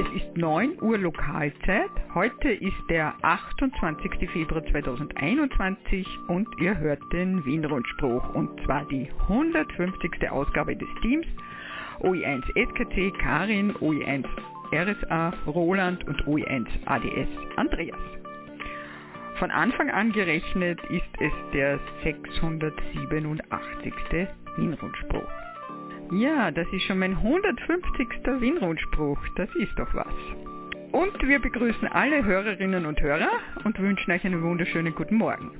Es ist 9 Uhr Lokalzeit. Heute ist der 28. Februar 2021 und ihr hört den Wien-Rundspruch und zwar die 150. Ausgabe des Teams OE1 SKC Karin, OE1 RSA Roland und OE1 ADS Andreas. Von Anfang an gerechnet ist es der 687. Wien-Rundspruch. Ja, das ist schon mein 150. Wien-Rundspruch. Das ist doch was. Und wir begrüßen alle Hörerinnen und Hörer und wünschen euch einen wunderschönen guten Morgen.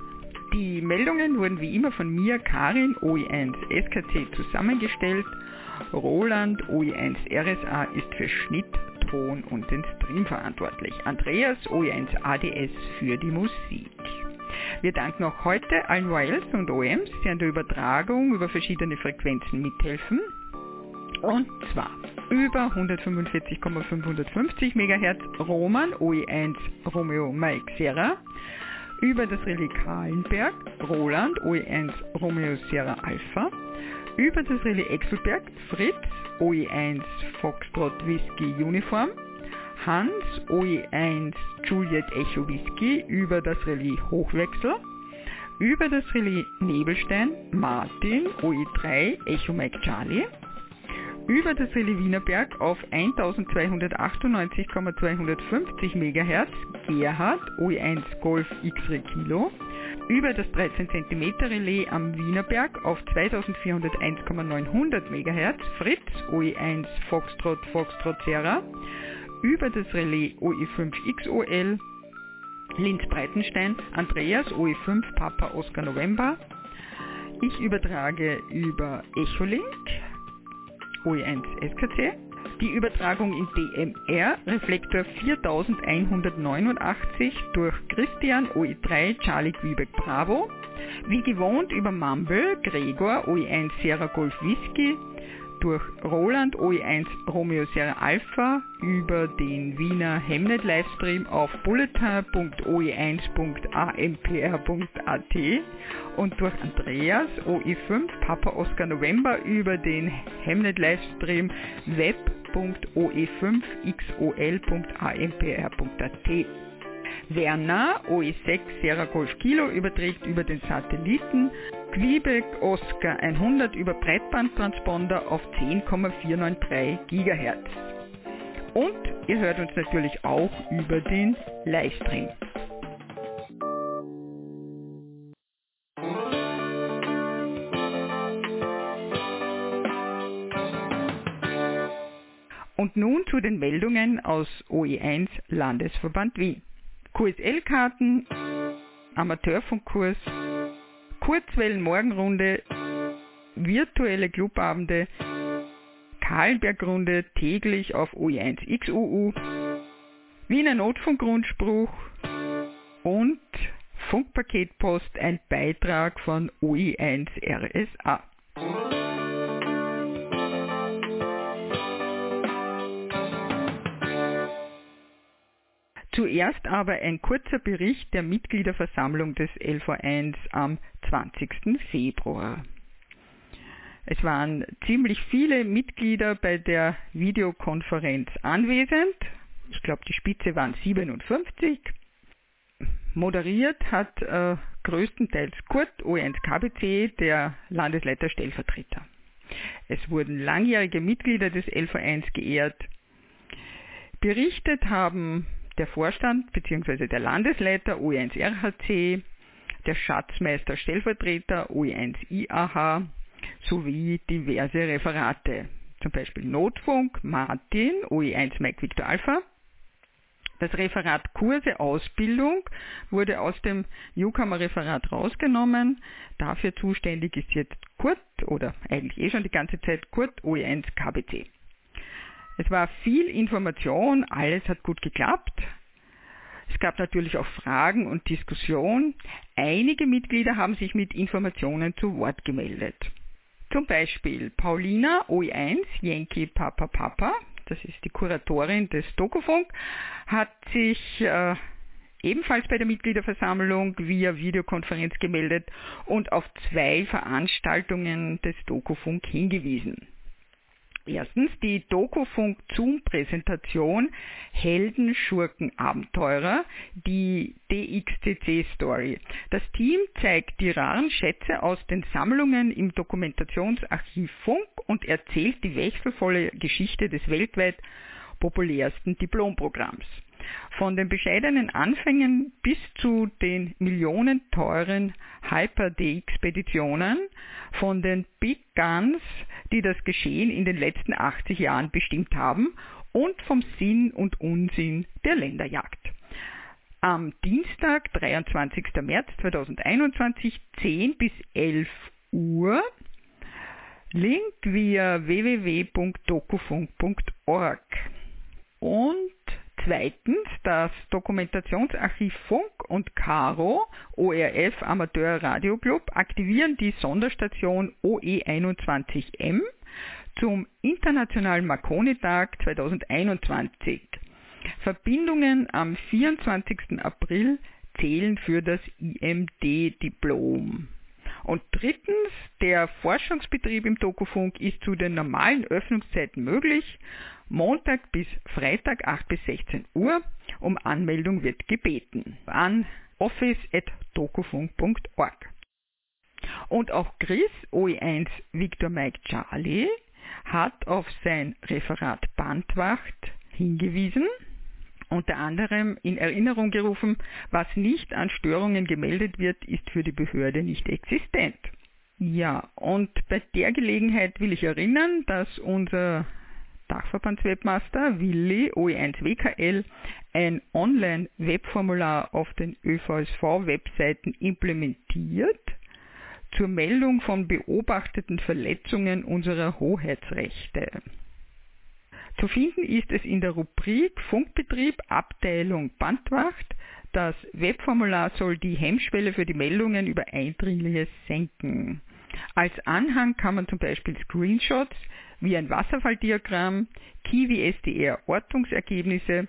Die Meldungen wurden wie immer von mir, Karin, OE1 SKC, zusammengestellt. Roland, OE1 RSA, ist für Schnitt, Ton und den Stream verantwortlich. Andreas, OE1 ADS, für die Musik. Wir danken auch heute allen Wires und OEMs, die an der Übertragung über verschiedene Frequenzen mithelfen und zwar über 145,550 MHz Roman OE1 Romeo Mike Sierra, über das Relais Kahlenberg Roland OE1 Romeo Sierra Alpha, über das Relais Exelberg Fritz OE1 Foxtrot Whisky Uniform, Hans OE1 Juliet Echo Whisky. Über das Relais Hochwechsel, über das Relais Nebelstein Martin OE3 Echo Mike Charlie, über das Wienerberg auf 1298,250 MHz Gerhard OE1 Golf X-Ray Kilo, über das 13 cm Relais am Wienerberg auf 2401,900 MHz Fritz OE1 Foxtrot Foxtrot Serra, über das Relais OE5 XOL Linz Breitenstein Andreas OE5 Papa Oscar November. Ich übertrage über Echolink OE1 SKC. Die Übertragung in DMR Reflektor 4189 durch Christian OE3 Charlie Quebec Bravo. Wie gewohnt über Mumble Gregor OE1 Sierra Golf Whisky durch Roland OE1 Romeo Sierra Alpha über den Wiener Hemnet Livestream auf bulletin.oe1.ampr.at und durch Andreas OE5 Papa Oscar November über den Hemnet Livestream web.oe5xol.ampr.at. Werner OE6 Sierra Golf Kilo überträgt über den Satelliten Quebec Oscar 100 über Breitbandtransponder auf 10,493 GHz. Und ihr hört uns natürlich auch über den Livestream. Und nun zu den Meldungen aus OE1 Landesverband Wien. QSL-Karten, Amateurfunkkurs, Kurzwellen-Morgenrunde, virtuelle Clubabende, Kahlenbergrunde täglich auf OE1XUU, Wiener Notfunkgrundspruch und Funkpaketpost ein Beitrag von OE1 RSA. Zuerst aber ein kurzer Bericht der Mitgliederversammlung des LV1 am 20. Februar. Es waren ziemlich viele Mitglieder bei der Videokonferenz anwesend. Ich glaube, die Spitze waren 57. Moderiert hat äh, größtenteils Kurt O1 KBC, der Landesleiter Stellvertreter. Es wurden langjährige Mitglieder des LV1 geehrt. Berichtet haben der Vorstand bzw. der Landesleiter OE1 RHC, der Schatzmeister Stellvertreter OE1 IAH sowie diverse Referate, zum Beispiel Notfunk Martin OE1 Mike Victor Alpha. Das Referat Kurse Ausbildung wurde aus dem Newcomer-Referat rausgenommen. Dafür zuständig ist jetzt Kurt oder eigentlich eh schon die ganze Zeit Kurt OE1 KBC. Es war viel Information, alles hat gut geklappt. Es gab natürlich auch Fragen und Diskussionen. Einige Mitglieder haben sich mit Informationen zu Wort gemeldet. Zum Beispiel Paulina OE1 Yankee Papa Papa, das ist die Kuratorin des Dokufunk, hat sich äh, ebenfalls bei der Mitgliederversammlung via Videokonferenz gemeldet und auf zwei Veranstaltungen des Dokufunk hingewiesen. Erstens die Dokufunk Zoom Präsentation Helden, Schurken, Abenteurer, die DXCC Story. Das Team zeigt die raren Schätze aus den Sammlungen im Dokumentationsarchiv Funk und erzählt die wechselvolle Geschichte des weltweit populärsten Diplomprogramms. Von den bescheidenen Anfängen bis zu den millionenteuren Hyper-D-Expeditionen, von den Big Guns, die das Geschehen in den letzten 80 Jahren bestimmt haben, und vom Sinn und Unsinn der Länderjagd. Am Dienstag, 23. März 2021, 10 bis 11 Uhr. Link via www.dokufunk.org. Und Zweitens das Dokumentationsarchiv Funk und Caro, ORF Amateur Radio Club, aktivieren die Sonderstation OE21M zum Internationalen Marconi-Tag 2021. Verbindungen am 24. April zählen für das IMD-Diplom. Und drittens, der Forschungsbetrieb im Dokufunk ist zu den normalen Öffnungszeiten möglich Montag bis Freitag 8 bis 16 Uhr. Um Anmeldung wird gebeten an office.dokufunk.org. Und auch Chris OE1 Victor Mike Charlie hat auf sein Referat Bandwacht hingewiesen, unter anderem in Erinnerung gerufen, was nicht an Störungen gemeldet wird, ist für die Behörde nicht existent. Ja, und bei der Gelegenheit will ich erinnern, dass unser Dachverbandswebmaster Willi OE1 WKL ein Online-Webformular auf den ÖVSV-Webseiten implementiert zur Meldung von beobachteten Verletzungen unserer Hoheitsrechte. Zu finden ist es in der Rubrik Funkbetrieb Abteilung Bandwacht. Das Webformular soll die Hemmschwelle für die Meldungen über Eindringliches senken. Als Anhang kann man zum Beispiel Screenshots wie ein Wasserfalldiagramm, Kiwi SDR Ortungsergebnisse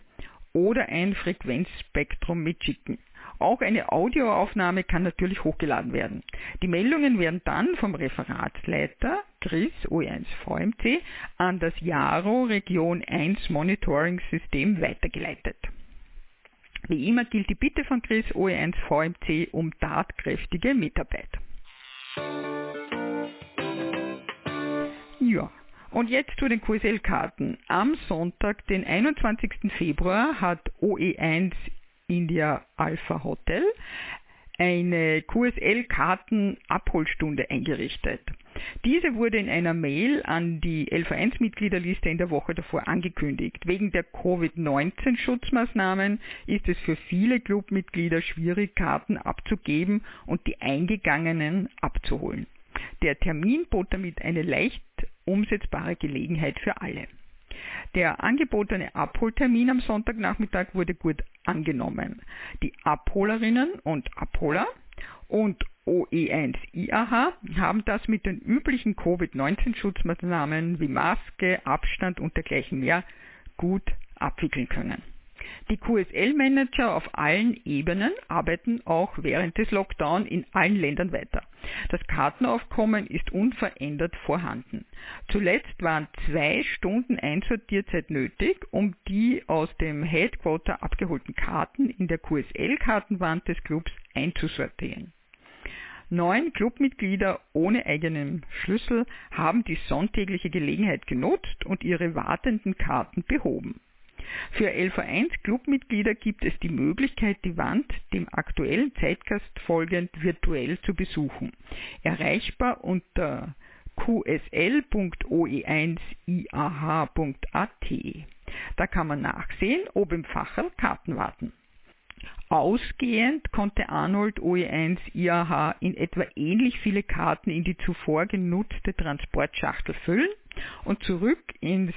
oder ein Frequenzspektrum mitschicken. Auch eine Audioaufnahme kann natürlich hochgeladen werden. Die Meldungen werden dann vom Referatsleiter Chris OE1 VMC an das Jaro Region 1 Monitoring System weitergeleitet. Wie immer gilt die Bitte von Chris OE1 VMC um tatkräftige Mitarbeit. Ja, und jetzt zu den QSL-Karten. Am Sonntag, den 21. Februar, hat OE1 India Alpha Hotel eine QSL-Karten-Abholstunde eingerichtet. Diese wurde in einer Mail an die LV1-Mitgliederliste in der Woche davor angekündigt. Wegen der Covid-19-Schutzmaßnahmen ist es für viele Clubmitglieder schwierig, Karten abzugeben und die eingegangenen abzuholen. Der Termin bot damit eine leicht umsetzbare Gelegenheit für alle. Der angebotene Abholtermin am Sonntagnachmittag wurde gut angenommen. Die Abholerinnen und Abholer und OE1 IAH haben das mit den üblichen Covid-19-Schutzmaßnahmen wie Maske, Abstand und dergleichen mehr gut abwickeln können. Die QSL-Manager auf allen Ebenen arbeiten auch während des Lockdown in allen Ländern weiter. Das Kartenaufkommen ist unverändert vorhanden. Zuletzt waren zwei Stunden Einsortierzeit nötig, um die aus dem Headquarter abgeholten Karten in der QSL-Kartenwand des Clubs einzusortieren. Neun Clubmitglieder ohne eigenen Schlüssel haben die sonntägliche Gelegenheit genutzt und ihre wartenden Karten behoben. Für LV1 Clubmitglieder gibt es die Möglichkeit, die Wand dem aktuellen Zeitgast folgend virtuell zu besuchen. Erreichbar unter qsl.oe1iah.at. Da kann man nachsehen, ob im Facherl Karten warten. Ausgehend konnte Arnold OE1 IAH in etwa ähnlich viele Karten in die zuvor genutzte Transportschachtel füllen und zurück ins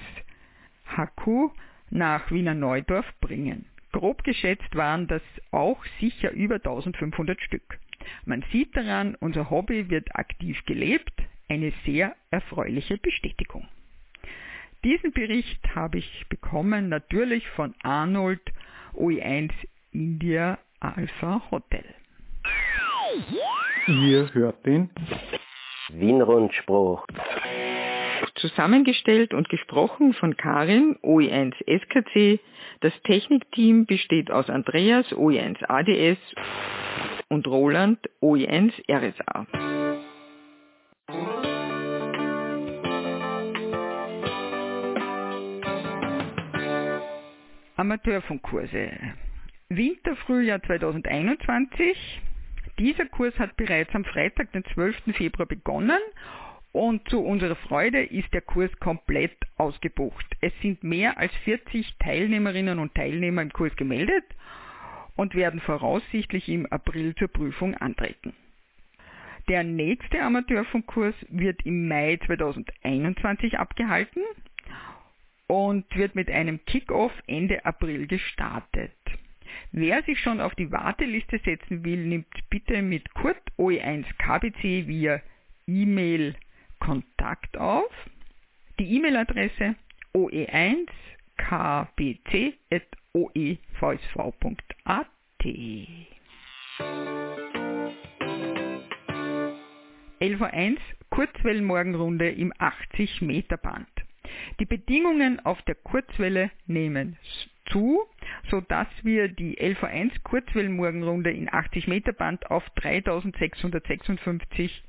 HQ nach Wiener Neudorf bringen. Grob geschätzt waren das auch sicher über 1500 Stück. Man sieht daran, unser Hobby wird aktiv gelebt, eine sehr erfreuliche Bestätigung. Diesen Bericht habe ich bekommen natürlich von Arnold OE1 India Alpha Hotel. Ihr hört den Wienrundspruch. Zusammengestellt und gesprochen von Karin, OE1 SKC. Das Technikteam besteht aus Andreas, OE1 ADS und Roland, OE1 RSA. Amateurfunkkurse. Winterfrühjahr 2021. Dieser Kurs hat bereits am Freitag, den 12. Februar begonnen und zu unserer Freude ist der Kurs komplett ausgebucht. Es sind mehr als 40 Teilnehmerinnen und Teilnehmer im Kurs gemeldet und werden voraussichtlich im April zur Prüfung antreten. Der nächste Amateurfunkkurs wird im Mai 2021 abgehalten und wird mit einem Kickoff Ende April gestartet. Wer sich schon auf die Warteliste setzen will, nimmt bitte mit Kurt OE1 KBC via E-Mail Kontakt auf. Die E-Mail-Adresse oe1kbc.oevsv.at. LV1 Kurzwellenmorgenrunde im 80 Meter Band. Die Bedingungen auf der Kurzwelle nehmen zu, sodass wir die LV1 Kurzwellenmorgenrunde in 80 Meter Band auf 3656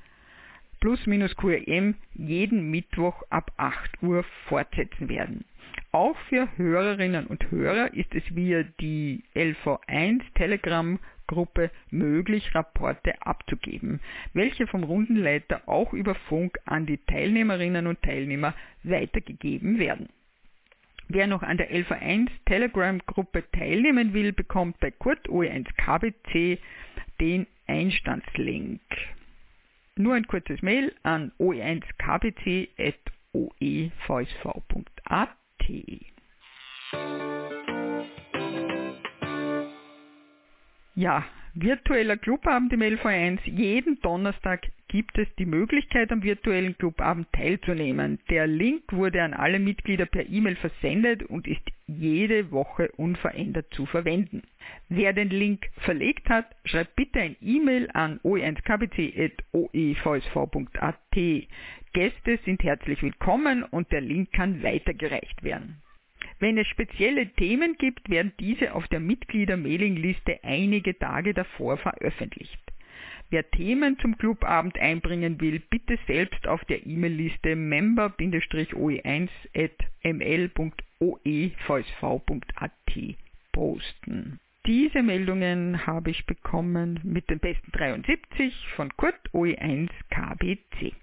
plus minus QRM jeden Mittwoch ab 8 Uhr fortsetzen werden. Auch für Hörerinnen und Hörer ist es via die LV1 Telegram Gruppe möglich, Rapporte abzugeben, welche vom Rundenleiter auch über Funk an die Teilnehmerinnen und Teilnehmer weitergegeben werden. Wer noch an der LV1 Telegram Gruppe teilnehmen will, bekommt bei Kurt OE1 KBC den Einstandslink. Nur ein kurzes Mail an oe1kbc.oevsv.at. Ja, virtueller Clubabend im LV1. Jeden Donnerstag gibt es die Möglichkeit, am virtuellen Clubabend teilzunehmen. Der Link wurde an alle Mitglieder per E-Mail versendet und ist jede Woche unverändert zu verwenden. Wer den Link verlegt hat, schreibt bitte ein E-Mail an oe1kbc.oevsv.at. Gäste sind herzlich willkommen und der Link kann weitergereicht werden. Wenn es spezielle Themen gibt, werden diese auf der Mitglieder-Mailingliste einige Tage davor veröffentlicht. Wer Themen zum Clubabend einbringen will, bitte selbst auf der E-Mail-Liste member-oe1.ml.oevsv.at posten. Diese Meldungen habe ich bekommen mit den besten 73 von Kurt OE1 KBC.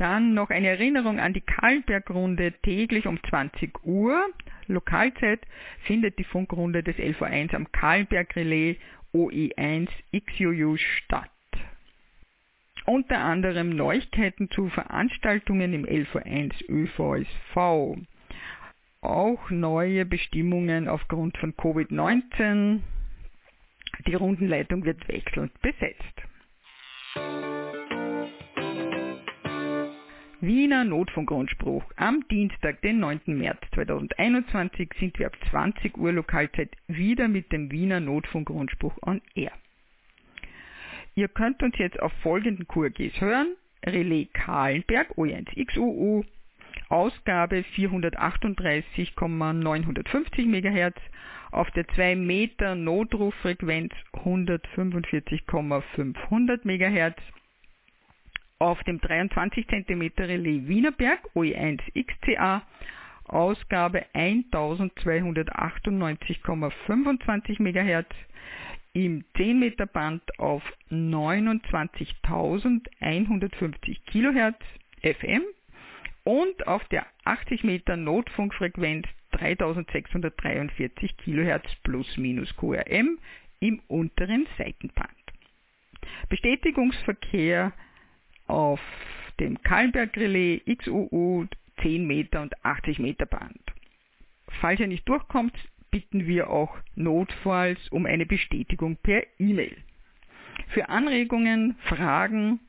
Dann noch eine Erinnerung an die Kahlenbergrunde täglich um 20 Uhr. Lokalzeit findet die Funkrunde des LV1 am Kahlenberg Relais OE1 XUU statt. Unter anderem Neuigkeiten zu Veranstaltungen im LV1 ÖVSV. Auch neue Bestimmungen aufgrund von Covid-19. Die Rundenleitung wird wechselnd besetzt. Wiener Notfunkgrundspruch. Am Dienstag, den 9. März 2021 sind wir ab 20 Uhr Lokalzeit wieder mit dem Wiener Notfunkgrundspruch on Air. Ihr könnt uns jetzt auf folgenden QRGs hören. Relais Kahlenberg O1XUU, Ausgabe 438,950 MHz, auf der 2 Meter Notrufrequenz 145,500 MHz, auf dem 23 cm Relais Wienerberg OE1 XCA Ausgabe 1298,25 MHz im 10 Meter Band auf 29.150 kHz FM und auf der 80 Meter Notfunkfrequenz 3643 kHz plus minus QRM im unteren Seitenband. Bestätigungsverkehr auf dem Kahlenberg-Relais XUU 10 Meter und 80 Meter Band. Falls ihr nicht durchkommt, bitten wir auch notfalls um eine Bestätigung per E-Mail. Für Anregungen, Fragen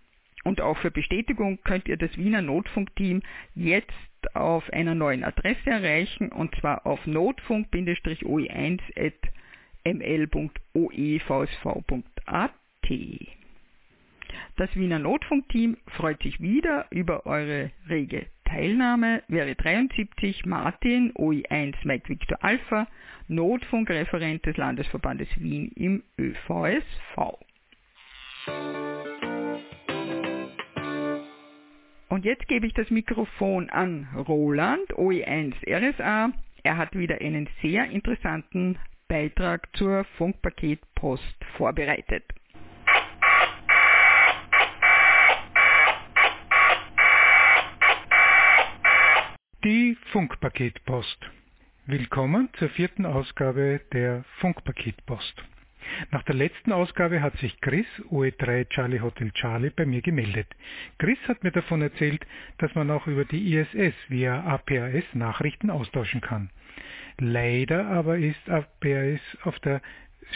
und auch für Bestätigung könnt ihr das Wiener Notfunkteam jetzt auf einer neuen Adresse erreichen und zwar auf notfunk-oe1.ml.oevsv.at. Das Wiener Notfunkteam freut sich wieder über eure rege Teilnahme. Wäre 73 Martin, OI1 Mike Victor Alpha, Notfunkreferent des Landesverbandes Wien im ÖVSV. Und jetzt gebe ich das Mikrofon an Roland, OE1 RSA. Er hat wieder einen sehr interessanten Beitrag zur Funkpaketpost vorbereitet. Die Funkpaketpost. Willkommen zur vierten Ausgabe der Funkpaketpost. Nach der letzten Ausgabe hat sich Chris, OE3 Charlie Hotel Charlie, bei mir gemeldet. Chris hat mir davon erzählt, dass man auch über die ISS via APAS Nachrichten austauschen kann. Leider aber ist APAS auf der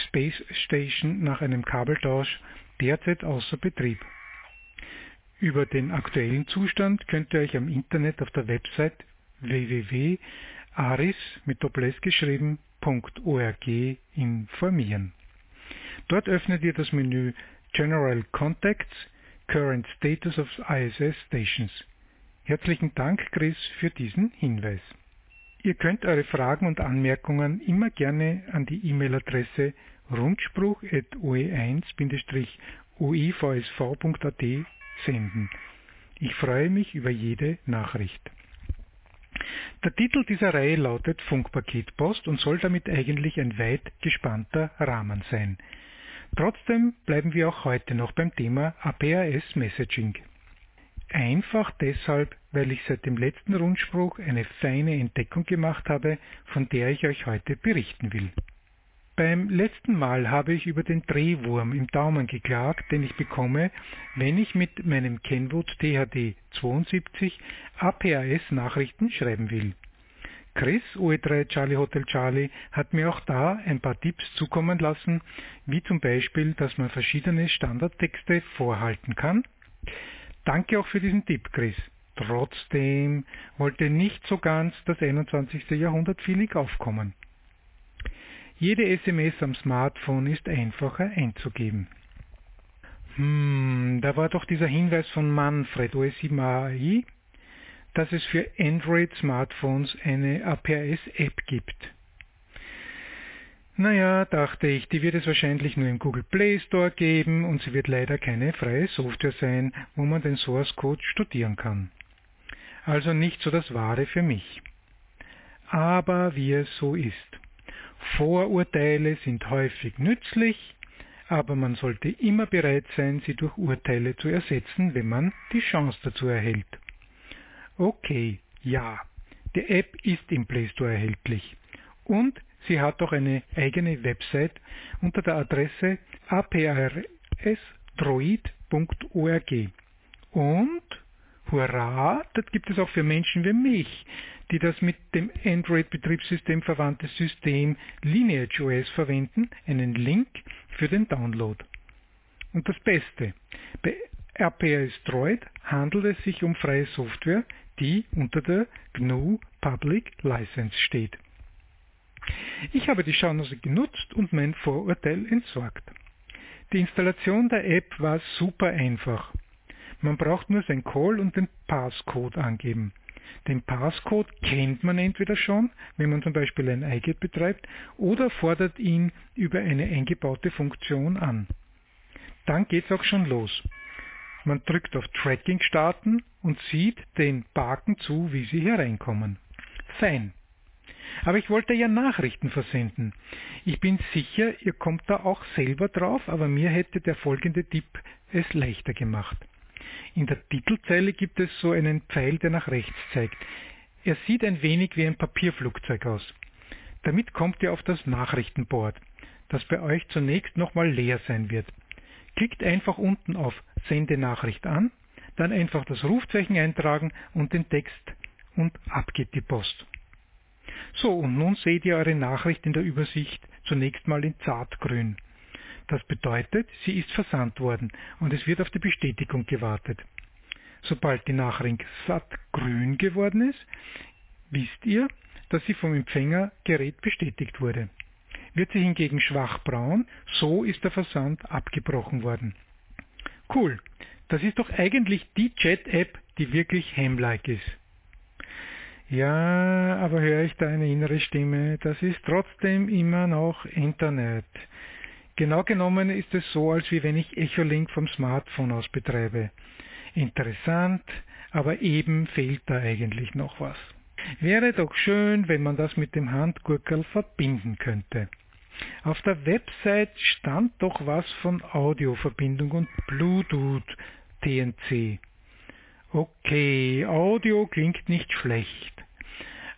Space Station nach einem Kabeltausch derzeit außer Betrieb. Über den aktuellen Zustand könnt ihr euch am Internet auf der Website www.aris mit Doppel-S geschrieben.org informieren. Dort öffnet ihr das Menü General Contacts Current Status of ISS Stations. Herzlichen Dank, Chris, für diesen Hinweis. Ihr könnt eure Fragen und Anmerkungen immer gerne an die E-Mail-Adresse rundspruch.oe1-oivsv.at senden. Ich freue mich über jede Nachricht. Der Titel dieser Reihe lautet Funkpaketpost und soll damit eigentlich ein weit gespannter Rahmen sein. Trotzdem bleiben wir auch heute noch beim Thema APAS Messaging. Einfach deshalb, weil ich seit dem letzten Rundspruch eine feine Entdeckung gemacht habe, von der ich euch heute berichten will. Beim letzten Mal habe ich über den Drehwurm im Daumen geklagt, den ich bekomme, wenn ich mit meinem Kenwood THD 72 APAS Nachrichten schreiben will. Chris, OE3 Charlie Hotel Charlie, hat mir auch da ein paar Tipps zukommen lassen, wie zum Beispiel, dass man verschiedene Standardtexte vorhalten kann. Danke auch für diesen Tipp, Chris. Trotzdem wollte nicht so ganz das 21. Jahrhundert Feeling aufkommen. Jede SMS am Smartphone ist einfacher einzugeben. Hm, da war doch dieser Hinweis von Manfred OS7AI, dass es für Android-Smartphones eine APS-App gibt. Naja, dachte ich, die wird es wahrscheinlich nur im Google Play Store geben und sie wird leider keine freie Software sein, wo man den Source Code studieren kann. Also nicht so das Wahre für mich. Aber wie es so ist. Vorurteile sind häufig nützlich, aber man sollte immer bereit sein, sie durch Urteile zu ersetzen, wenn man die Chance dazu erhält. Okay, ja, die App ist im Play Store erhältlich und sie hat auch eine eigene Website unter der Adresse aprsdroid.org. Und, hurra, das gibt es auch für Menschen wie mich, die das mit dem Android-Betriebssystem verwandte System LineageOS verwenden, einen Link für den Download. Und das Beste, bei RPS Droid handelt es sich um freie Software, die unter der GNU Public License steht. Ich habe die Chance genutzt und mein Vorurteil entsorgt. Die Installation der App war super einfach. Man braucht nur sein Call und den Passcode angeben. Den Passcode kennt man entweder schon, wenn man zum Beispiel ein iGet betreibt, oder fordert ihn über eine eingebaute Funktion an. Dann geht's auch schon los. Man drückt auf Tracking starten und sieht den Baken zu, wie sie hereinkommen. Fein. Aber ich wollte ja Nachrichten versenden. Ich bin sicher, ihr kommt da auch selber drauf, aber mir hätte der folgende Tipp es leichter gemacht. In der Titelzeile gibt es so einen Pfeil, der nach rechts zeigt. Er sieht ein wenig wie ein Papierflugzeug aus. Damit kommt ihr auf das Nachrichtenboard, das bei euch zunächst nochmal leer sein wird. Klickt einfach unten auf Sende Nachricht an, dann einfach das Rufzeichen eintragen und den Text und ab geht die Post. So, und nun seht ihr eure Nachricht in der Übersicht zunächst mal in Zartgrün. Das bedeutet, sie ist versandt worden und es wird auf die Bestätigung gewartet. Sobald die Nachricht satt grün geworden ist, wisst ihr, dass sie vom Empfängergerät bestätigt wurde. Wird sie hingegen schwach braun, so ist der Versand abgebrochen worden. Cool. Das ist doch eigentlich die Chat-App, die wirklich Hem-like ist. Ja, aber höre ich da eine innere Stimme, das ist trotzdem immer noch Internet. Genau genommen ist es so, als wie wenn ich Echolink vom Smartphone aus betreibe. Interessant, aber eben fehlt da eigentlich noch was. Wäre doch schön, wenn man das mit dem Handgurkel verbinden könnte. Auf der Website stand doch was von Audioverbindung und Bluetooth TNC. Okay, Audio klingt nicht schlecht.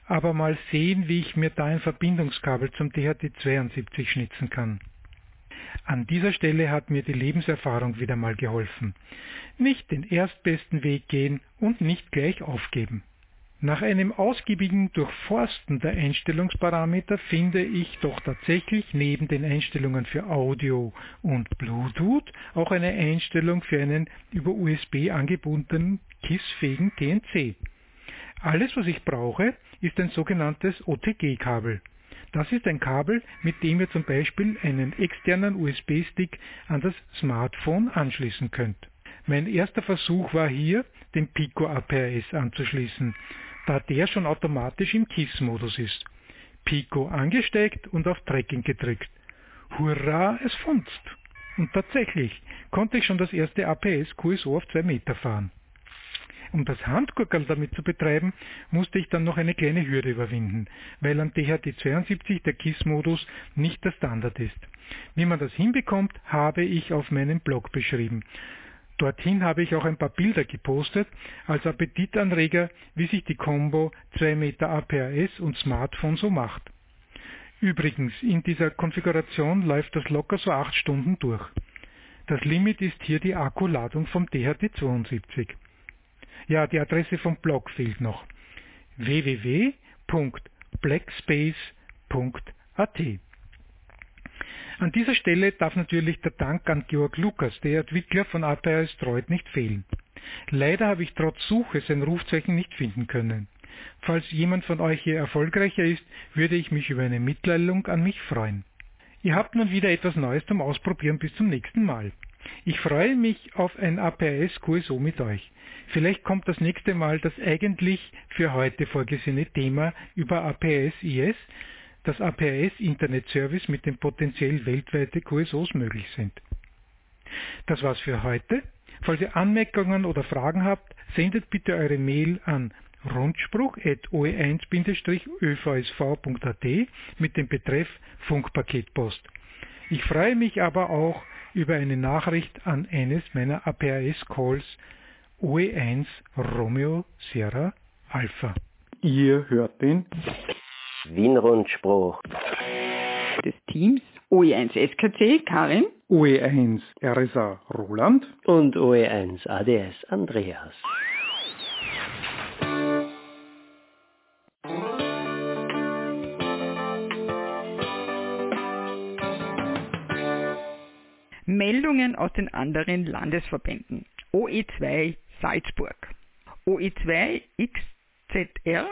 Aber mal sehen, wie ich mir da ein Verbindungskabel zum DHT72 schnitzen kann. An dieser Stelle hat mir die Lebenserfahrung wieder mal geholfen. Nicht den erstbesten Weg gehen und nicht gleich aufgeben. Nach einem ausgiebigen Durchforsten der Einstellungsparameter finde ich doch tatsächlich neben den Einstellungen für Audio und Bluetooth auch eine Einstellung für einen über USB angebundenen KISS-fähigen TNC. Alles, was ich brauche, ist ein sogenanntes OTG-Kabel. Das ist ein Kabel, mit dem ihr zum Beispiel einen externen USB-Stick an das Smartphone anschließen könnt. Mein erster Versuch war hier, den Pico APRS anzuschließen da der schon automatisch im KISS-Modus ist. Pico angesteckt und auf Tracking gedrückt. Hurra, es funzt! Und tatsächlich konnte ich schon das erste APS QSO auf 2 Meter fahren. Um das Handgurkel damit zu betreiben, musste ich dann noch eine kleine Hürde überwinden, weil an DHT72 der KISS-Modus nicht der Standard ist. Wie man das hinbekommt, habe ich auf meinem Blog beschrieben. Dorthin habe ich auch ein paar Bilder gepostet, als Appetitanreger, wie sich die Combo 2 Meter APRS und Smartphone so macht. Übrigens, in dieser Konfiguration läuft das locker so 8 Stunden durch. Das Limit ist hier die Akkuladung vom DHT72. Ja, die Adresse vom Blog fehlt noch. www.blackspace.at an dieser Stelle darf natürlich der Dank an Georg Lukas, der Entwickler von API Droid, nicht fehlen. Leider habe ich trotz Suche sein Rufzeichen nicht finden können. Falls jemand von euch hier erfolgreicher ist, würde ich mich über eine Mitteilung an mich freuen. Ihr habt nun wieder etwas Neues zum Ausprobieren bis zum nächsten Mal. Ich freue mich auf ein APS QSO mit euch. Vielleicht kommt das nächste Mal das eigentlich für heute vorgesehene Thema über APS IS dass APIs Internet Service mit dem potenziell weltweite QSOs möglich sind. Das war's für heute. Falls ihr Anmerkungen oder Fragen habt, sendet bitte eure Mail an rundspruch.oe1-övsv.at mit dem Betreff Funkpaketpost. Ich freue mich aber auch über eine Nachricht an eines meiner APIS-Calls OE1 Romeo Sierra Alpha. Ihr hört den Wien-Rundspruch. Des Teams OE1 SKC Karin, OE1 RSA Roland und OE1 ADS Andreas. Meldungen aus den anderen Landesverbänden. OE2 Salzburg. OE2 XZR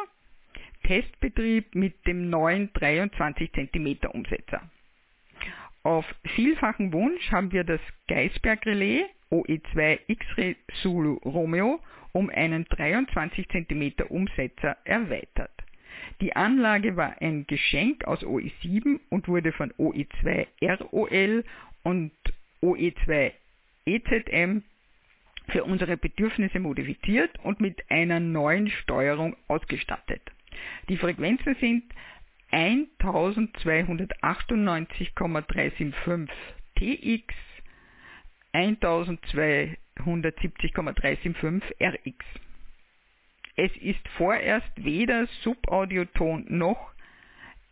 Testbetrieb mit dem neuen 23 cm Umsetzer. Auf vielfachen Wunsch haben wir das Geisberg Relais OE2 X-Ray Zulu Romeo um einen 23 cm Umsetzer erweitert. Die Anlage war ein Geschenk aus OE7 und wurde von OE2 ROL und OE2 EZM für unsere Bedürfnisse modifiziert und mit einer neuen Steuerung ausgestattet. Die Frequenzen sind 1298,375 TX, 1270,375 RX. Es ist vorerst weder Subaudioton noch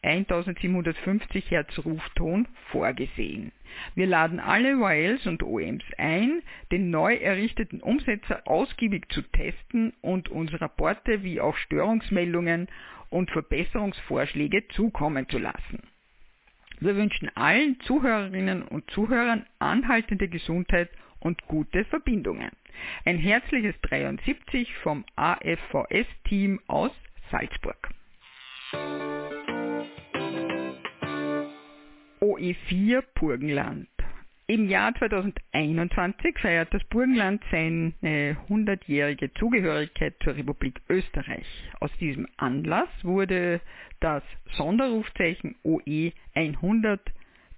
1750 Hertz Rufton vorgesehen. Wir laden alle YLs und OMs ein, den neu errichteten Umsetzer ausgiebig zu testen und uns Rapporte wie auch Störungsmeldungen und Verbesserungsvorschläge zukommen zu lassen. Wir wünschen allen Zuhörerinnen und Zuhörern anhaltende Gesundheit und gute Verbindungen. Ein herzliches 73 vom AFVS-Team aus Salzburg. OE4 Burgenland. Im Jahr 2021 feiert das Burgenland seine 100-jährige Zugehörigkeit zur Republik Österreich. Aus diesem Anlass wurde das Sonderrufzeichen OE 100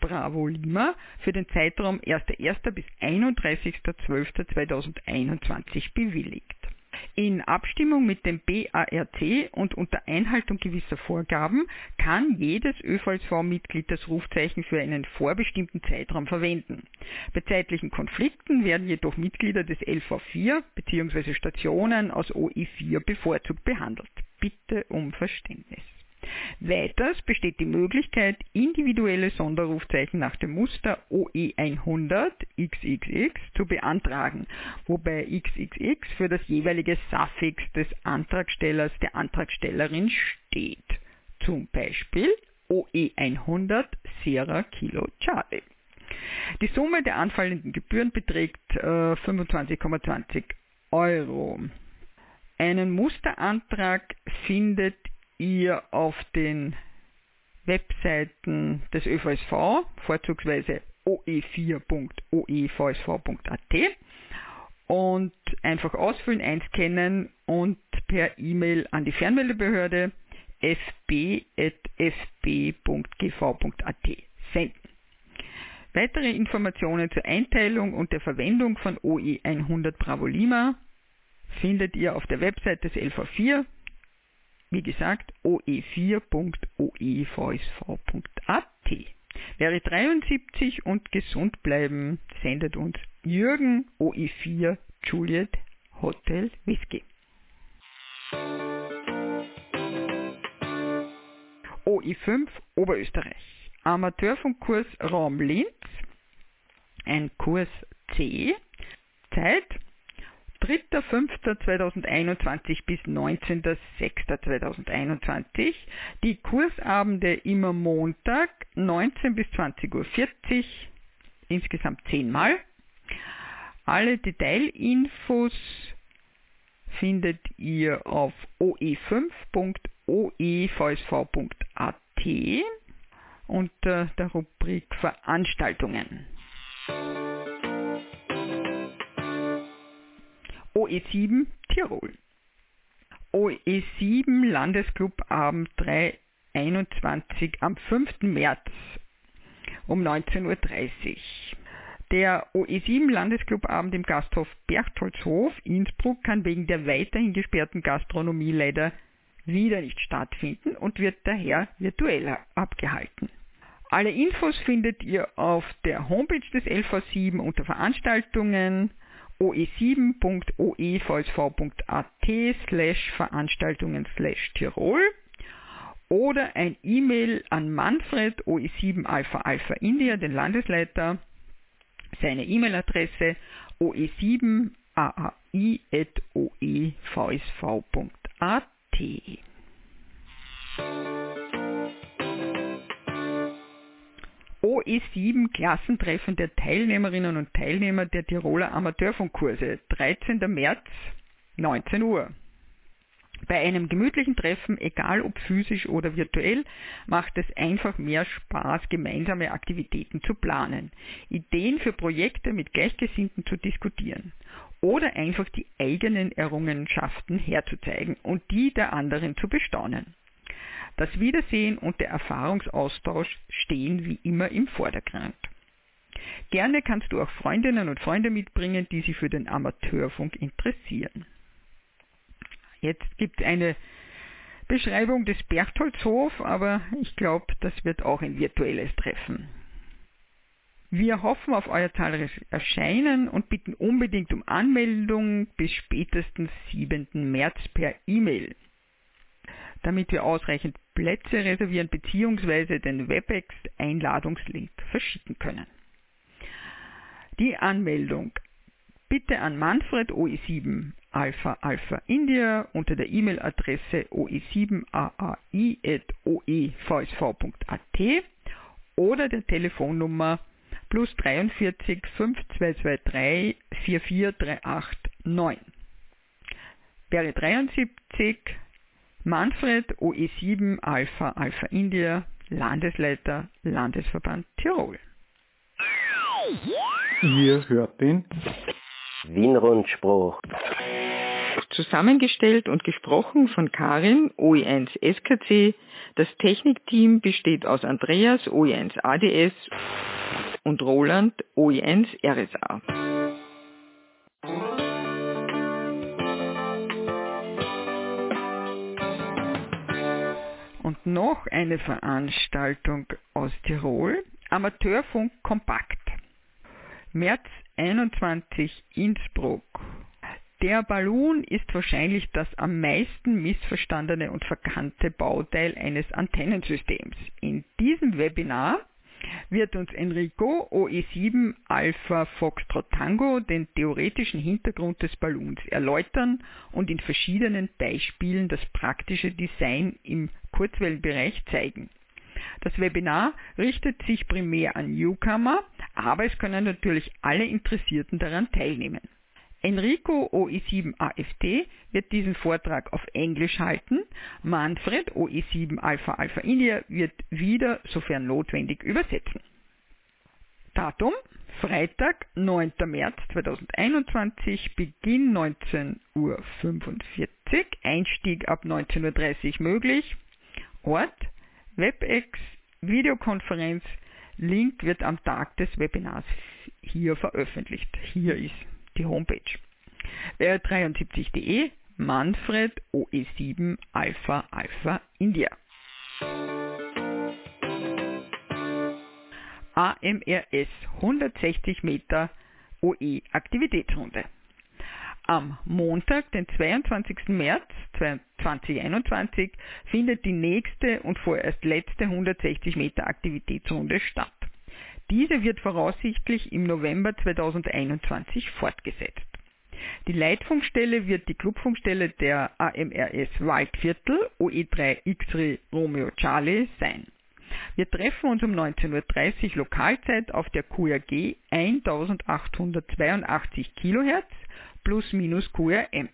Bravo Lima für den Zeitraum 1.1. bis 31.12.2021 bewilligt. In Abstimmung mit dem BARC und unter Einhaltung gewisser Vorgaben kann jedes ÖVSV-Mitglied das Rufzeichen für einen vorbestimmten Zeitraum verwenden. Bei zeitlichen Konflikten werden jedoch Mitglieder des LV4 bzw. Stationen aus OE4 bevorzugt behandelt. Bitte um Verständnis. Weiters besteht die Möglichkeit, individuelle Sonderrufzeichen nach dem Muster OE100 XXX zu beantragen, wobei XXX für das jeweilige Suffix des Antragstellers der Antragstellerin steht. Zum Beispiel OE100 Sierra Kilo Charlie. Die Summe der anfallenden Gebühren beträgt äh, 25,20 Euro. Einen Musterantrag findet ihr auf den Webseiten des ÖVSV, vorzugsweise oe4.oevsv.at und einfach ausfüllen, einscannen und per E-Mail an die Fernmeldebehörde fb.fb.gv.at senden. Weitere Informationen zur Einteilung und der Verwendung von OE 100 Bravo Lima findet ihr auf der Website des LV4 wie gesagt, oe4.oevsv.at. Wäre 73 und gesund bleiben, sendet uns Jürgen OE4 Juliet Hotel Whisky. OE5 Oberösterreich. Amateurfunkkurs Raum Linz. Ein Kurs C. Zeit 3.5.2021 bis 19.06.2021. Die Kursabende immer Montag 19 bis 20.40 Uhr, insgesamt 10 Mal. Alle Detailinfos findet ihr auf oe5.oevsv.at unter der Rubrik Veranstaltungen. OE7 Tirol. OE7 Landesclubabend 321 am 5. März um 19.30 Uhr. Der OE7 Landesclubabend im Gasthof Berchtoldshof Innsbruck kann wegen der weiterhin gesperrten Gastronomie leider wieder nicht stattfinden und wird daher virtuell abgehalten. Alle Infos findet ihr auf der Homepage des LV7 unter Veranstaltungen oe7.oevsv.at slash Veranstaltungen slash Tirol oder ein E-Mail an Manfred OE7 Alpha Alpha India, den Landesleiter, seine E-Mail-Adresse oe7aai.oevsv.at. OE7 Klassentreffen der Teilnehmerinnen und Teilnehmer der Tiroler Amateurfunkkurse, 13. März, 19 Uhr. Bei einem gemütlichen Treffen, egal ob physisch oder virtuell, macht es einfach mehr Spaß, gemeinsame Aktivitäten zu planen, Ideen für Projekte mit Gleichgesinnten zu diskutieren oder einfach die eigenen Errungenschaften herzuzeigen und die der anderen zu bestaunen. Das Wiedersehen und der Erfahrungsaustausch stehen wie immer im Vordergrund. Gerne kannst du auch Freundinnen und Freunde mitbringen, die sich für den Amateurfunk interessieren. Jetzt gibt es eine Beschreibung des Berchtoldshof, aber ich glaube, das wird auch ein virtuelles Treffen. Wir hoffen auf euer zahlreiches Erscheinen und bitten unbedingt um Anmeldung bis spätestens 7. März per E-Mail damit wir ausreichend Plätze reservieren bzw. den WebEx-Einladungslink verschicken können. Die Anmeldung bitte an Manfred OE7 Alpha Alpha India unter der E-Mail-Adresse oe7aai.oevsv.at oder der Telefonnummer plus 43 5223 44389. Wäre 73 Manfred OE7 Alpha Alpha India, Landesleiter Landesverband Tirol. Ihr hört den Wienrundspruch. Zusammengestellt und gesprochen von Karin, OE1 SKC. Das Technikteam besteht aus Andreas, OE1 ADS und Roland, OE1 RSA. Noch eine Veranstaltung aus Tirol, Amateurfunk Kompakt. März 21 Innsbruck. Der Ballon ist wahrscheinlich das am meisten missverstandene und verkannte Bauteil eines Antennensystems. In diesem Webinar wird uns Enrico OE7 Alpha Foxtrot Tango den theoretischen Hintergrund des Ballons erläutern und in verschiedenen Beispielen das praktische Design im Kurzwellenbereich zeigen. Das Webinar richtet sich primär an Newcomer, aber es können natürlich alle Interessierten daran teilnehmen. Enrico OE7 AFT wird diesen Vortrag auf Englisch halten. Manfred OE7 Alpha Alpha India wird wieder, sofern notwendig, übersetzen. Datum Freitag, 9. März 2021, Beginn 19.45 Uhr, Einstieg ab 19.30 Uhr möglich. Ort WebEx, Videokonferenz, Link wird am Tag des Webinars hier veröffentlicht. Hier ist die Homepage. R73.de Manfred OE7 Alpha Alpha India. AMRS 160 Meter OE Aktivitätsrunde. Am Montag, den 22. März 2021, findet die nächste und vorerst letzte 160 Meter Aktivitätsrunde statt. Diese wird voraussichtlich im November 2021 fortgesetzt. Die Leitfunkstelle wird die Clubfunkstelle der AMRS Waldviertel OE3 X-Ray Romeo Charlie sein. Wir treffen uns um 19.30 Uhr Lokalzeit auf der QRG 1882 kHz plus minus QRM.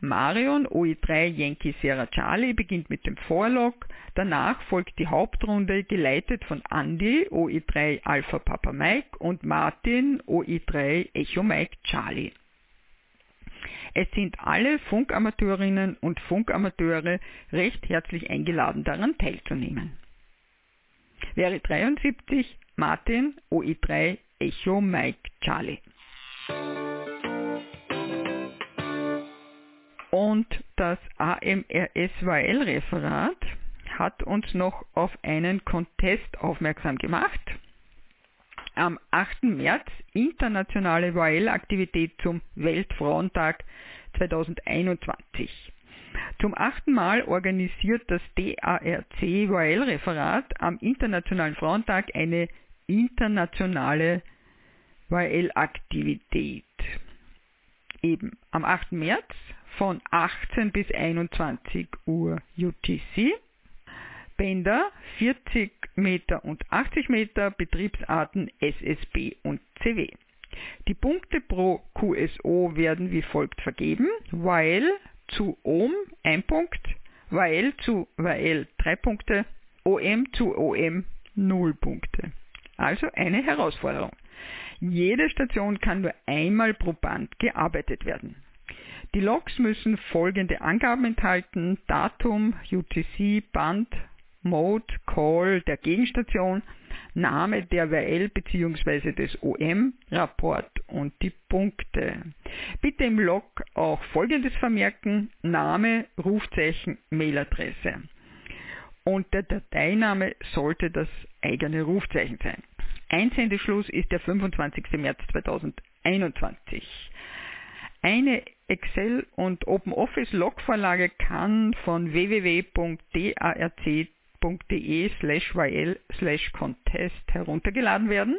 Marion OE3 Yankee Sierra Charlie beginnt mit dem Vorlog, danach folgt die Hauptrunde geleitet von Andy OE3 Alpha Papa Mike und Martin OE3 Echo Mike Charlie. Es sind alle Funkamateurinnen und Funkamateure recht herzlich eingeladen daran teilzunehmen. Wäre 73 Martin OE3 Echo Mike Charlie. Und das AMRS-WL-Referat hat uns noch auf einen Contest aufmerksam gemacht. Am 8. März internationale WL-Aktivität zum Weltfrauentag 2021. Zum achten Mal organisiert das DARC WL-Referat am Internationalen Frauentag eine internationale WL-Aktivität. Eben am 8. März von 18 bis 21 Uhr UTC. Bänder 40 Meter und 80 Meter, Betriebsarten SSB und CW. Die Punkte pro QSO werden wie folgt vergeben. While zu Ohm 1 Punkt, While zu While 3 Punkte, OM zu OM 0 Punkte. Also eine Herausforderung. Jede Station kann nur einmal pro Band gearbeitet werden. Die Logs müssen folgende Angaben enthalten: Datum, UTC, Band, Mode, Call der Gegenstation, Name der WL bzw. des OM, Rapport und die Punkte. Bitte im Log auch folgendes vermerken: Name, Rufzeichen, Mailadresse. Und der Dateiname sollte das eigene Rufzeichen sein. Einsendeschluss ist der 25. März 2021. Eine Excel- und OpenOffice-Logvorlage kann von www.darc.de slash yl slash contest heruntergeladen werden.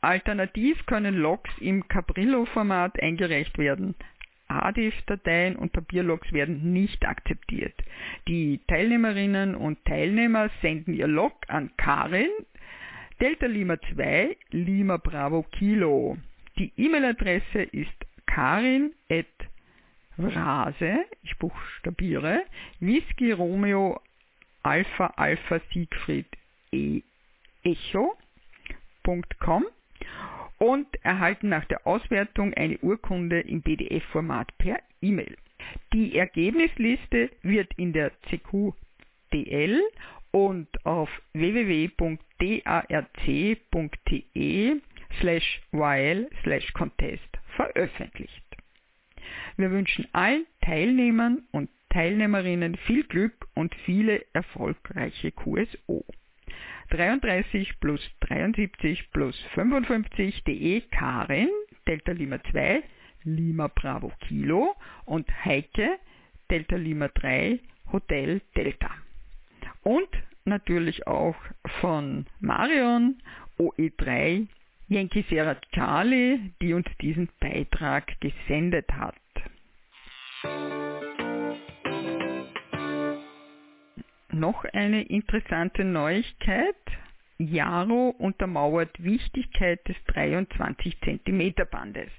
Alternativ können Logs im Cabrillo-Format eingereicht werden. ADIF-Dateien und Papierlogs werden nicht akzeptiert. Die Teilnehmerinnen und Teilnehmer senden ihr Log an Karin, Delta Lima 2, Lima Bravo Kilo. Die E-Mail-Adresse ist karin at Rase, ich buchstabiere, Whisky Romeo Alpha Alpha Siegfried e Echo.com und erhalten nach der Auswertung eine Urkunde im PDF-Format per E-Mail. Die Ergebnisliste wird in der CQDL und auf www.darc.de slash YL slash Contest veröffentlicht. Wir wünschen allen Teilnehmern und Teilnehmerinnen viel Glück und viele erfolgreiche QSO. 33 plus 73 plus 55 DE Karin, Delta Lima 2, Lima Bravo Kilo und Heike, Delta Lima 3, Hotel Delta. Und natürlich auch von Marion, OE3, Yankee Sierra Charlie, die uns diesen Beitrag gesendet hat. Noch eine interessante Neuigkeit. Jaro untermauert Wichtigkeit des 23 cm Bandes.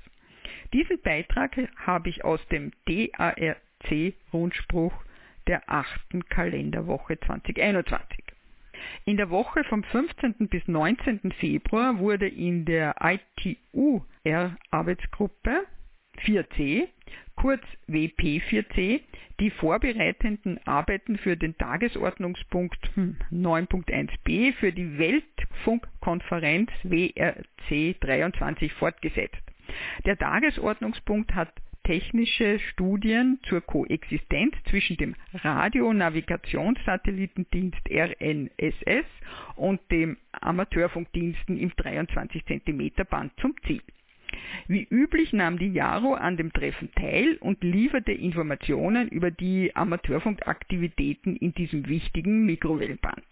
Diesen Beitrag habe ich aus dem DARC-Rundspruch der 8. Kalenderwoche 2021. In der Woche vom 15. bis 19. Februar wurde in der ITU-R-Arbeitsgruppe 4C, kurz WP4C, die vorbereitenden Arbeiten für den Tagesordnungspunkt 9.1b hm, für die Weltfunkkonferenz WRC 23 fortgesetzt. Der Tagesordnungspunkt hat technische Studien zur Koexistenz zwischen dem Radionavigationssatellitendienst RNSS und dem Amateurfunkdiensten im 23 cm Band zum Ziel. Wie üblich nahm die JARO an dem Treffen teil und lieferte Informationen über die Amateurfunkaktivitäten in diesem wichtigen Mikrowellenband.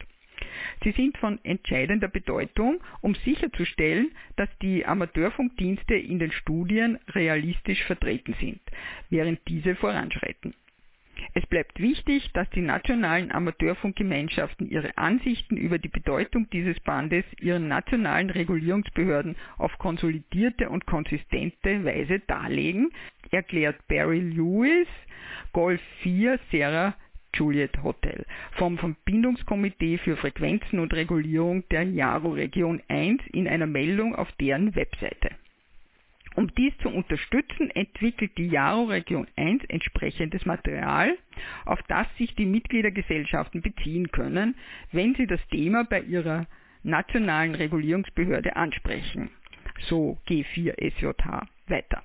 Sie sind von entscheidender Bedeutung, um sicherzustellen, dass die Amateurfunkdienste in den Studien realistisch vertreten sind, während diese voranschreiten. Es bleibt wichtig, dass die nationalen Amateurfunkgemeinschaften ihre Ansichten über die Bedeutung dieses Bandes ihren nationalen Regulierungsbehörden auf konsolidierte und konsistente Weise darlegen, erklärt Barry Lewis, Golf 4 Sierra Juliet Hotel vom Verbindungskomitee für Frequenzen und Regulierung der Jaro Region 1 in einer Meldung auf deren Webseite. Um dies zu unterstützen, entwickelt die Jaro Region 1 entsprechendes Material, auf das sich die Mitgliedergesellschaften beziehen können, wenn sie das Thema bei ihrer nationalen Regulierungsbehörde ansprechen. So G4SJH weiter.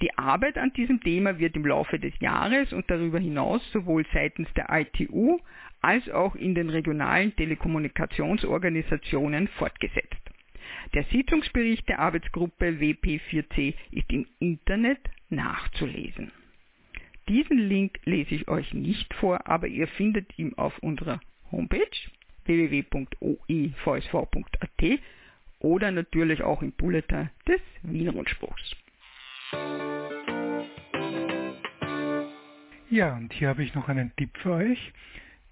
Die Arbeit an diesem Thema wird im Laufe des Jahres und darüber hinaus sowohl seitens der ITU als auch in den regionalen Telekommunikationsorganisationen fortgesetzt. Der Sitzungsbericht der Arbeitsgruppe WP4C ist im Internet nachzulesen. Diesen Link lese ich euch nicht vor, aber ihr findet ihn auf unserer Homepage www.oevsv.at oder natürlich auch im Bulletin des Wiener Rundspruchs. Ja, und hier habe ich noch einen Tipp für euch,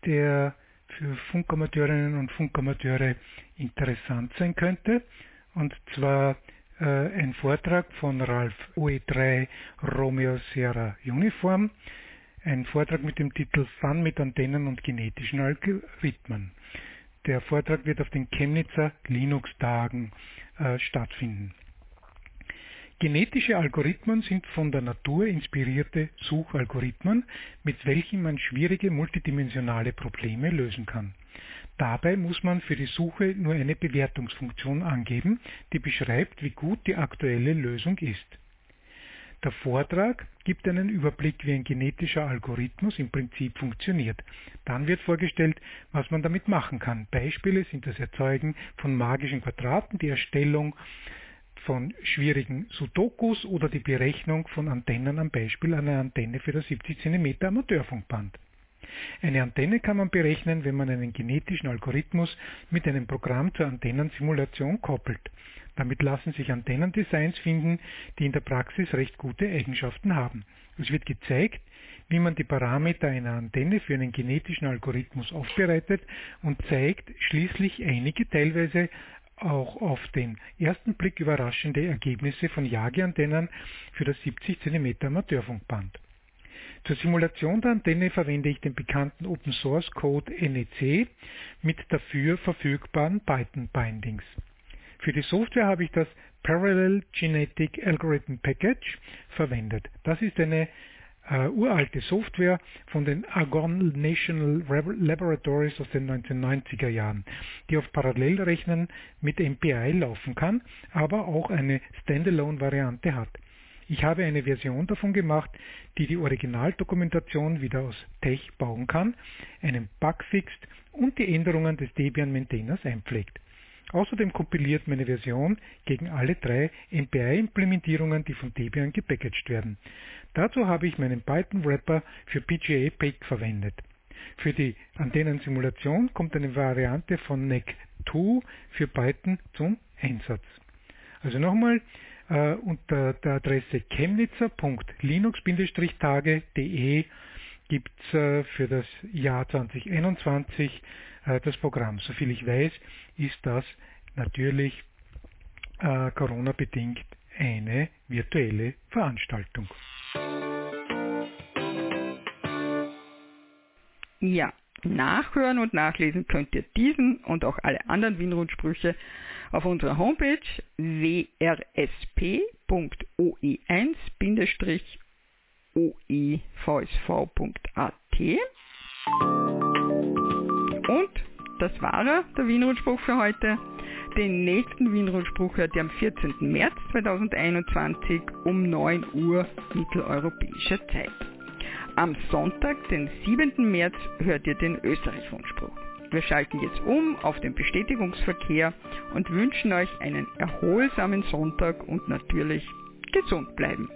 der für Funkamateurinnen und Funkamateure interessant sein könnte. Und zwar äh, ein Vortrag von Ralf OE3 Romeo Sierra Uniform. Ein Vortrag mit dem Titel Fun mit Antennen und genetischen Algorithmen. Der Vortrag wird auf den Chemnitzer Linux-Tagen äh, stattfinden. Genetische Algorithmen sind von der Natur inspirierte Suchalgorithmen, mit welchen man schwierige multidimensionale Probleme lösen kann. Dabei muss man für die Suche nur eine Bewertungsfunktion angeben, die beschreibt, wie gut die aktuelle Lösung ist. Der Vortrag gibt einen Überblick, wie ein genetischer Algorithmus im Prinzip funktioniert. Dann wird vorgestellt, was man damit machen kann. Beispiele sind das Erzeugen von magischen Quadraten, die Erstellung von schwierigen Sudokus oder die Berechnung von Antennen am Beispiel einer Antenne für das 70 cm Amateurfunkband. Eine Antenne kann man berechnen, wenn man einen genetischen Algorithmus mit einem Programm zur Antennensimulation koppelt. Damit lassen sich Antennendesigns finden, die in der Praxis recht gute Eigenschaften haben. Es wird gezeigt, wie man die Parameter einer Antenne für einen genetischen Algorithmus aufbereitet und zeigt schließlich einige teilweise auch auf den ersten Blick überraschende Ergebnisse von Jageantennen für das 70 cm Amateurfunkband. Zur Simulation der Antenne verwende ich den bekannten Open Source Code NEC mit dafür verfügbaren Python Bindings. Für die Software habe ich das Parallel Genetic Algorithm Package verwendet. Das ist eine äh, uralte Software von den Argonne National Laboratories aus den 1990er Jahren, die auf Parallelrechnern mit MPI laufen kann, aber auch eine Standalone-Variante hat. Ich habe eine Version davon gemacht, die die Originaldokumentation wieder aus Tech bauen kann, einen Bug fixt und die Änderungen des Debian Maintainers einpflegt. Außerdem kompiliert meine Version gegen alle drei MPI-Implementierungen, die von Debian gepackaged werden. Dazu habe ich meinen Python-Wrapper für PGA Pake verwendet. Für die Antennensimulation kommt eine Variante von NEC2 für Python zum Einsatz. Also nochmal, äh, unter der Adresse chemnitzer.linux-tage.de gibt es äh, für das Jahr 2021 äh, das Programm. Soviel ich weiß, ist das natürlich äh, Corona-bedingt eine virtuelle Veranstaltung. Ja, nachhören und nachlesen könnt ihr diesen und auch alle anderen Wienrundsprüche auf unserer Homepage wrsp.oe1-oevsv.at. Und das war er, der Wienrundspruch für heute. Den nächsten Wienrundspruch hört ihr am 14. März 2021 um 9 Uhr mitteleuropäischer Zeit. Am Sonntag, den 7. März, hört ihr den Österreich-Rundspruch. Wir schalten jetzt um auf den Bestätigungsverkehr und wünschen euch einen erholsamen Sonntag und natürlich gesund bleiben.